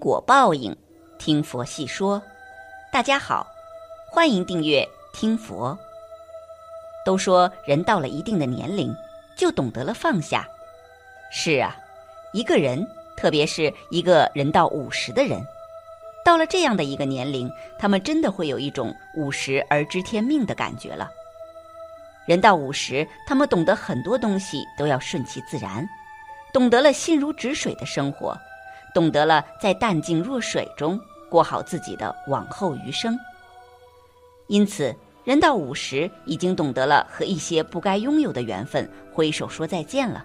果报应，听佛细说。大家好，欢迎订阅听佛。都说人到了一定的年龄，就懂得了放下。是啊，一个人，特别是一个人到五十的人，到了这样的一个年龄，他们真的会有一种五十而知天命的感觉了。人到五十，他们懂得很多东西都要顺其自然，懂得了心如止水的生活。懂得了在淡静若水中过好自己的往后余生。因此，人到五十，已经懂得了和一些不该拥有的缘分挥手说再见了。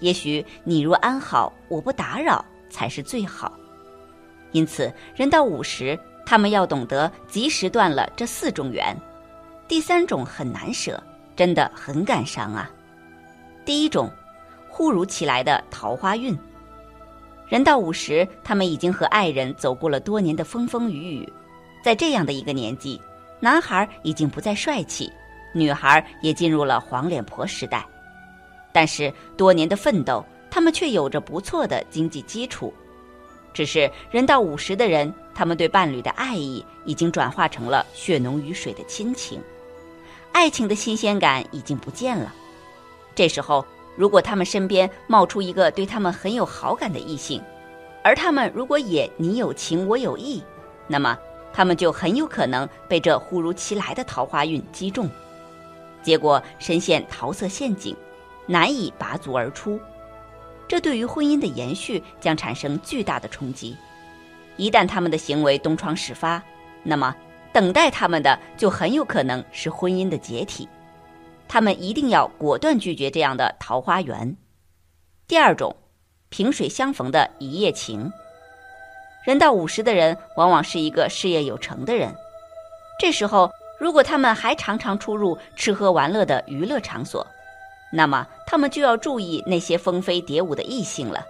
也许你若安好，我不打扰，才是最好。因此，人到五十，他们要懂得及时断了这四种缘。第三种很难舍，真的很感伤啊。第一种，忽如其来的桃花运。人到五十，他们已经和爱人走过了多年的风风雨雨，在这样的一个年纪，男孩已经不再帅气，女孩也进入了黄脸婆时代。但是多年的奋斗，他们却有着不错的经济基础。只是人到五十的人，他们对伴侣的爱意已经转化成了血浓于水的亲情，爱情的新鲜感已经不见了。这时候。如果他们身边冒出一个对他们很有好感的异性，而他们如果也你有情我有意，那么他们就很有可能被这忽如其来的桃花运击中，结果深陷桃色陷阱，难以拔足而出。这对于婚姻的延续将产生巨大的冲击。一旦他们的行为东窗事发，那么等待他们的就很有可能是婚姻的解体。他们一定要果断拒绝这样的桃花源。第二种，萍水相逢的一夜情。人到五十的人，往往是一个事业有成的人。这时候，如果他们还常常出入吃喝玩乐的娱乐场所，那么他们就要注意那些蜂飞蝶舞的异性了。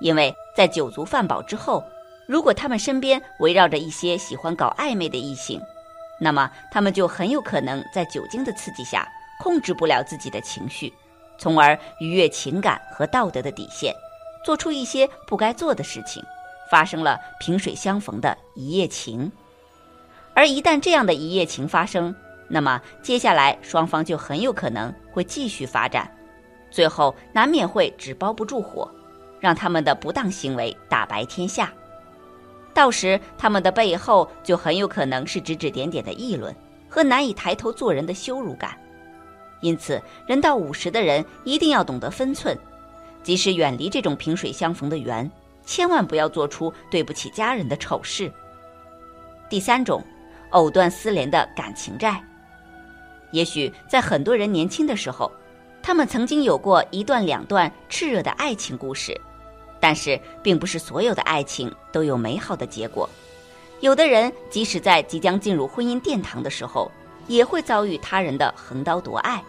因为在酒足饭饱之后，如果他们身边围绕着一些喜欢搞暧昧的异性，那么他们就很有可能在酒精的刺激下。控制不了自己的情绪，从而逾越情感和道德的底线，做出一些不该做的事情，发生了萍水相逢的一夜情。而一旦这样的一夜情发生，那么接下来双方就很有可能会继续发展，最后难免会纸包不住火，让他们的不当行为大白天下。到时他们的背后就很有可能是指指点点的议论和难以抬头做人的羞辱感。因此，人到五十的人一定要懂得分寸，即使远离这种萍水相逢的缘，千万不要做出对不起家人的丑事。第三种，藕断丝连的感情债。也许在很多人年轻的时候，他们曾经有过一段两段炽热的爱情故事，但是并不是所有的爱情都有美好的结果。有的人即使在即将进入婚姻殿堂的时候，也会遭遇他人的横刀夺爱。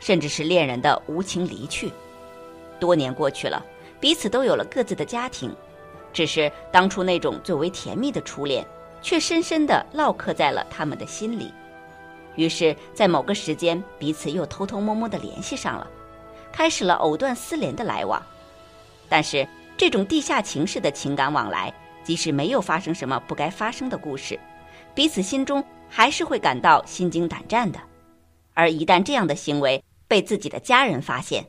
甚至是恋人的无情离去，多年过去了，彼此都有了各自的家庭，只是当初那种最为甜蜜的初恋，却深深地烙刻在了他们的心里。于是，在某个时间，彼此又偷偷摸摸地联系上了，开始了藕断丝连的来往。但是，这种地下情式的情感往来，即使没有发生什么不该发生的故事，彼此心中还是会感到心惊胆战的。而一旦这样的行为被自己的家人发现，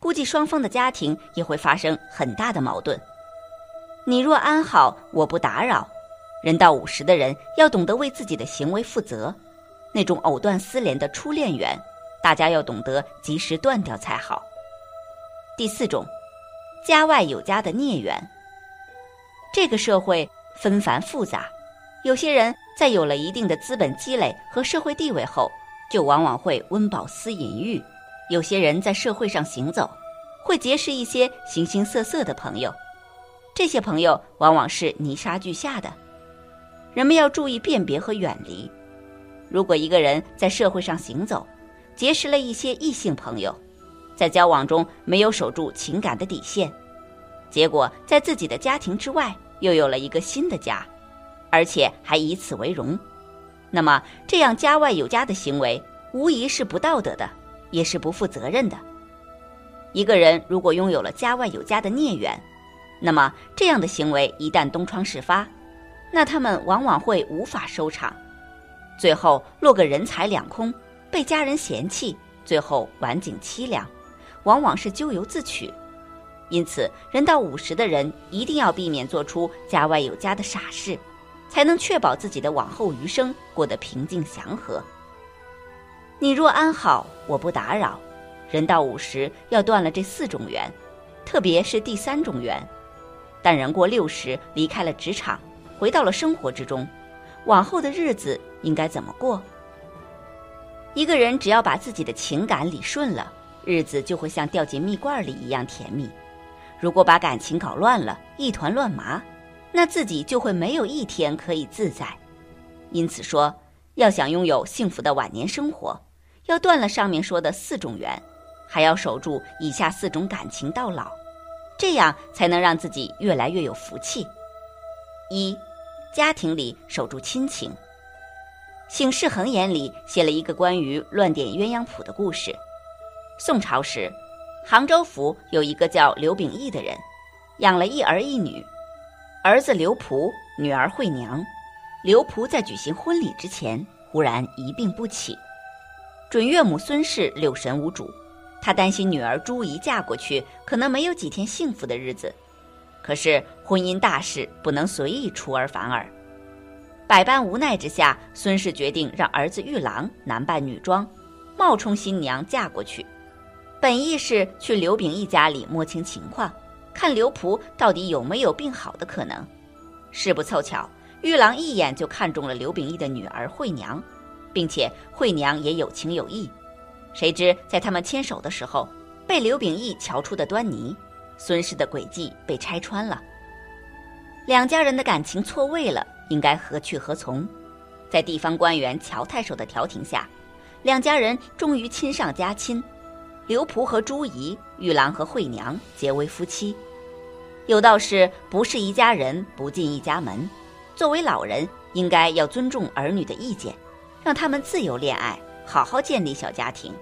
估计双方的家庭也会发生很大的矛盾。你若安好，我不打扰。人到五十的人要懂得为自己的行为负责，那种藕断丝连的初恋缘，大家要懂得及时断掉才好。第四种，家外有家的孽缘。这个社会纷繁复杂，有些人在有了一定的资本积累和社会地位后。就往往会温饱思淫欲，有些人在社会上行走，会结识一些形形色色的朋友，这些朋友往往是泥沙俱下的，人们要注意辨别和远离。如果一个人在社会上行走，结识了一些异性朋友，在交往中没有守住情感的底线，结果在自己的家庭之外又有了一个新的家，而且还以此为荣。那么，这样家外有家的行为，无疑是不道德的，也是不负责任的。一个人如果拥有了家外有家的孽缘，那么这样的行为一旦东窗事发，那他们往往会无法收场，最后落个人财两空，被家人嫌弃，最后晚景凄凉，往往是咎由自取。因此，人到五十的人一定要避免做出家外有家的傻事，才能确保自己的往后余生过得平静祥和。你若安好，我不打扰。人到五十要断了这四种缘，特别是第三种缘。但人过六十离开了职场，回到了生活之中，往后的日子应该怎么过？一个人只要把自己的情感理顺了，日子就会像掉进蜜罐里一样甜蜜。如果把感情搞乱了，一团乱麻，那自己就会没有一天可以自在。因此说，要想拥有幸福的晚年生活，要断了上面说的四种缘，还要守住以下四种感情到老，这样才能让自己越来越有福气。一，家庭里守住亲情。《醒世恒言》里写了一个关于乱点鸳鸯谱的故事。宋朝时。杭州府有一个叫刘秉义的人，养了一儿一女，儿子刘璞，女儿惠娘。刘璞在举行婚礼之前，忽然一病不起。准岳母孙氏六神无主，他担心女儿朱怡嫁过去，可能没有几天幸福的日子。可是婚姻大事不能随意出尔反尔，百般无奈之下，孙氏决定让儿子玉郎男扮女装，冒充新娘嫁过去。本意是去刘秉义家里摸清情况，看刘璞到底有没有病好的可能。事不凑巧，玉郎一眼就看中了刘秉义的女儿惠娘，并且惠娘也有情有义。谁知在他们牵手的时候，被刘秉义瞧出的端倪，孙氏的诡计被拆穿了。两家人的感情错位了，应该何去何从？在地方官员乔太守的调停下，两家人终于亲上加亲。刘璞和朱怡、玉郎和惠娘结为夫妻。有道是：不是一家人，不进一家门。作为老人，应该要尊重儿女的意见，让他们自由恋爱，好好建立小家庭，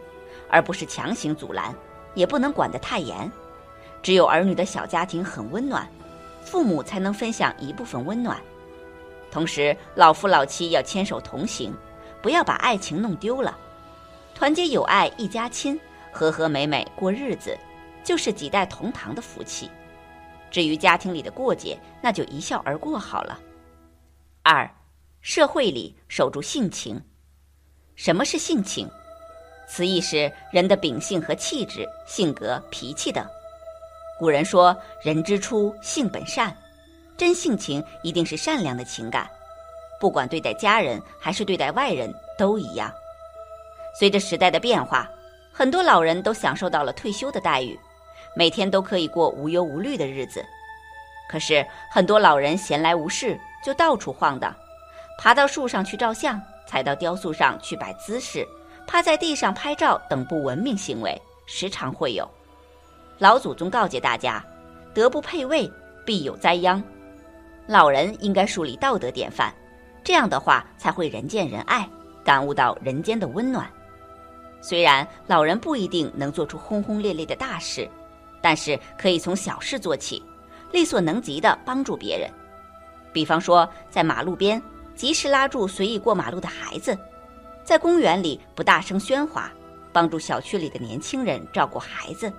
而不是强行阻拦，也不能管得太严。只有儿女的小家庭很温暖，父母才能分享一部分温暖。同时，老夫老妻要牵手同行，不要把爱情弄丢了，团结友爱一家亲。和和美美过日子，就是几代同堂的福气。至于家庭里的过节，那就一笑而过好了。二，社会里守住性情。什么是性情？词义是人的秉性和气质、性格、脾气等。古人说：“人之初，性本善。”真性情一定是善良的情感，不管对待家人还是对待外人都一样。随着时代的变化。很多老人都享受到了退休的待遇，每天都可以过无忧无虑的日子。可是很多老人闲来无事就到处晃荡，爬到树上去照相，踩到雕塑上去摆姿势，趴在地上拍照等不文明行为时常会有。老祖宗告诫大家：德不配位，必有灾殃。老人应该树立道德典范，这样的话才会人见人爱，感悟到人间的温暖。虽然老人不一定能做出轰轰烈烈的大事，但是可以从小事做起，力所能及的帮助别人。比方说，在马路边及时拉住随意过马路的孩子，在公园里不大声喧哗，帮助小区里的年轻人照顾孩子。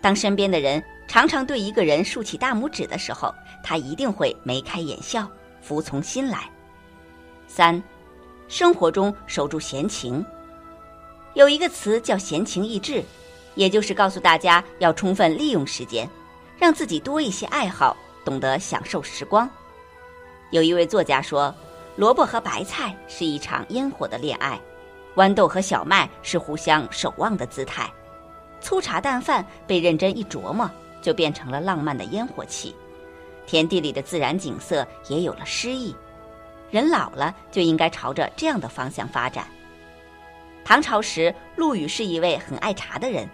当身边的人常常对一个人竖起大拇指的时候，他一定会眉开眼笑，服从心来。三，生活中守住闲情。有一个词叫闲情逸致，也就是告诉大家要充分利用时间，让自己多一些爱好，懂得享受时光。有一位作家说：“萝卜和白菜是一场烟火的恋爱，豌豆和小麦是互相守望的姿态，粗茶淡饭被认真一琢磨，就变成了浪漫的烟火气。田地里的自然景色也有了诗意。人老了就应该朝着这样的方向发展。”唐朝时，陆羽是一位很爱茶的人，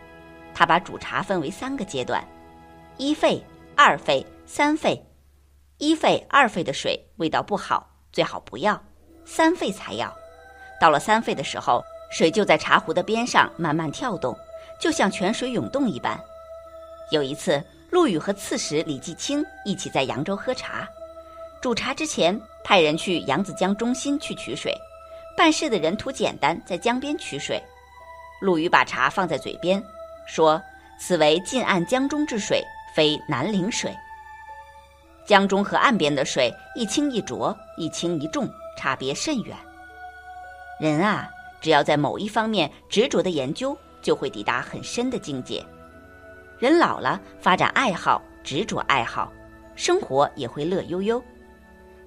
他把煮茶分为三个阶段：一沸、二沸、三沸。一沸、二沸的水味道不好，最好不要；三沸才要。到了三沸的时候，水就在茶壶的边上慢慢跳动，就像泉水涌动一般。有一次，陆羽和刺史李继清一起在扬州喝茶，煮茶之前，派人去扬子江中心去取水，办事的人图简单，在江边取水。陆羽把茶放在嘴边，说：“此为近岸江中之水，非南陵水。江中和岸边的水一清一浊，一轻一重，差别甚远。人啊，只要在某一方面执着的研究，就会抵达很深的境界。人老了，发展爱好，执着爱好，生活也会乐悠悠。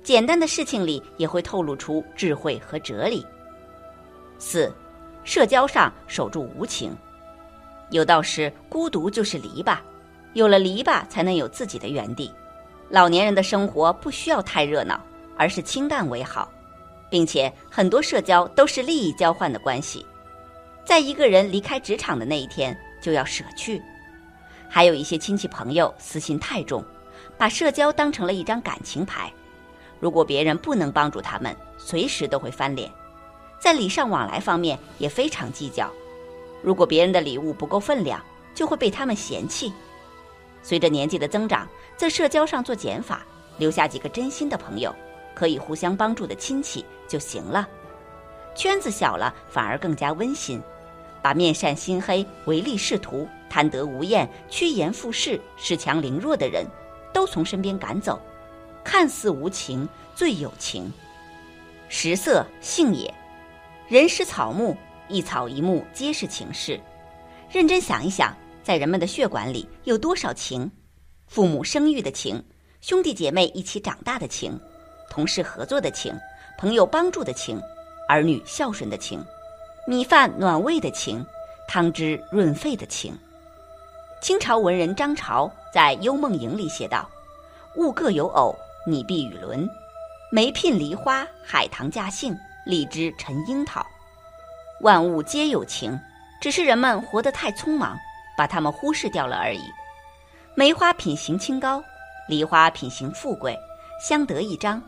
简单的事情里也会透露出智慧和哲理。四。”社交上守住无情，有道是孤独就是篱笆，有了篱笆才能有自己的园地。老年人的生活不需要太热闹，而是清淡为好，并且很多社交都是利益交换的关系。在一个人离开职场的那一天，就要舍去。还有一些亲戚朋友私心太重，把社交当成了一张感情牌，如果别人不能帮助他们，随时都会翻脸。在礼尚往来方面也非常计较，如果别人的礼物不够分量，就会被他们嫌弃。随着年纪的增长，在社交上做减法，留下几个真心的朋友，可以互相帮助的亲戚就行了。圈子小了，反而更加温馨。把面善心黑、唯利是图、贪得无厌、趋炎附势、恃强凌弱的人，都从身边赶走。看似无情，最有情。食色性也。人食草木，一草一木皆是情事。认真想一想，在人们的血管里有多少情？父母生育的情，兄弟姐妹一起长大的情，同事合作的情，朋友帮助的情，儿女孝顺的情，米饭暖胃的情，汤汁润肺的情。清朝文人张潮在《幽梦影》里写道：“物各有偶，你必与伦。梅聘梨花，海棠架杏。”荔枝陈樱桃，万物皆有情，只是人们活得太匆忙，把它们忽视掉了而已。梅花品行清高，梨花品行富贵，相得益彰；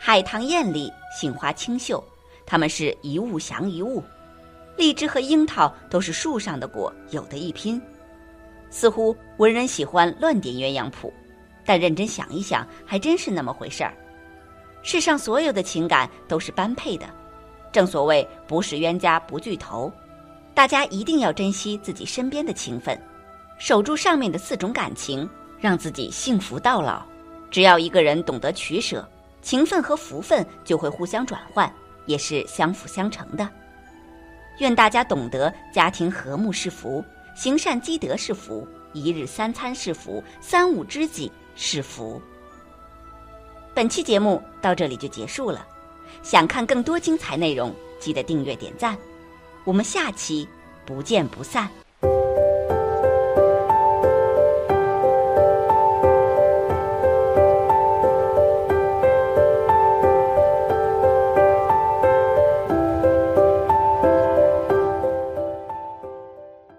海棠艳丽，杏花清秀，它们是一物降一物。荔枝和樱桃都是树上的果，有的一拼。似乎文人喜欢乱点鸳鸯谱，但认真想一想，还真是那么回事儿。世上所有的情感都是般配的。正所谓不是冤家不聚头，大家一定要珍惜自己身边的情分，守住上面的四种感情，让自己幸福到老。只要一个人懂得取舍，情分和福分就会互相转换，也是相辅相成的。愿大家懂得家庭和睦是福，行善积德是福，一日三餐是福，三五知己是福。本期节目到这里就结束了。想看更多精彩内容，记得订阅点赞，我们下期不见不散。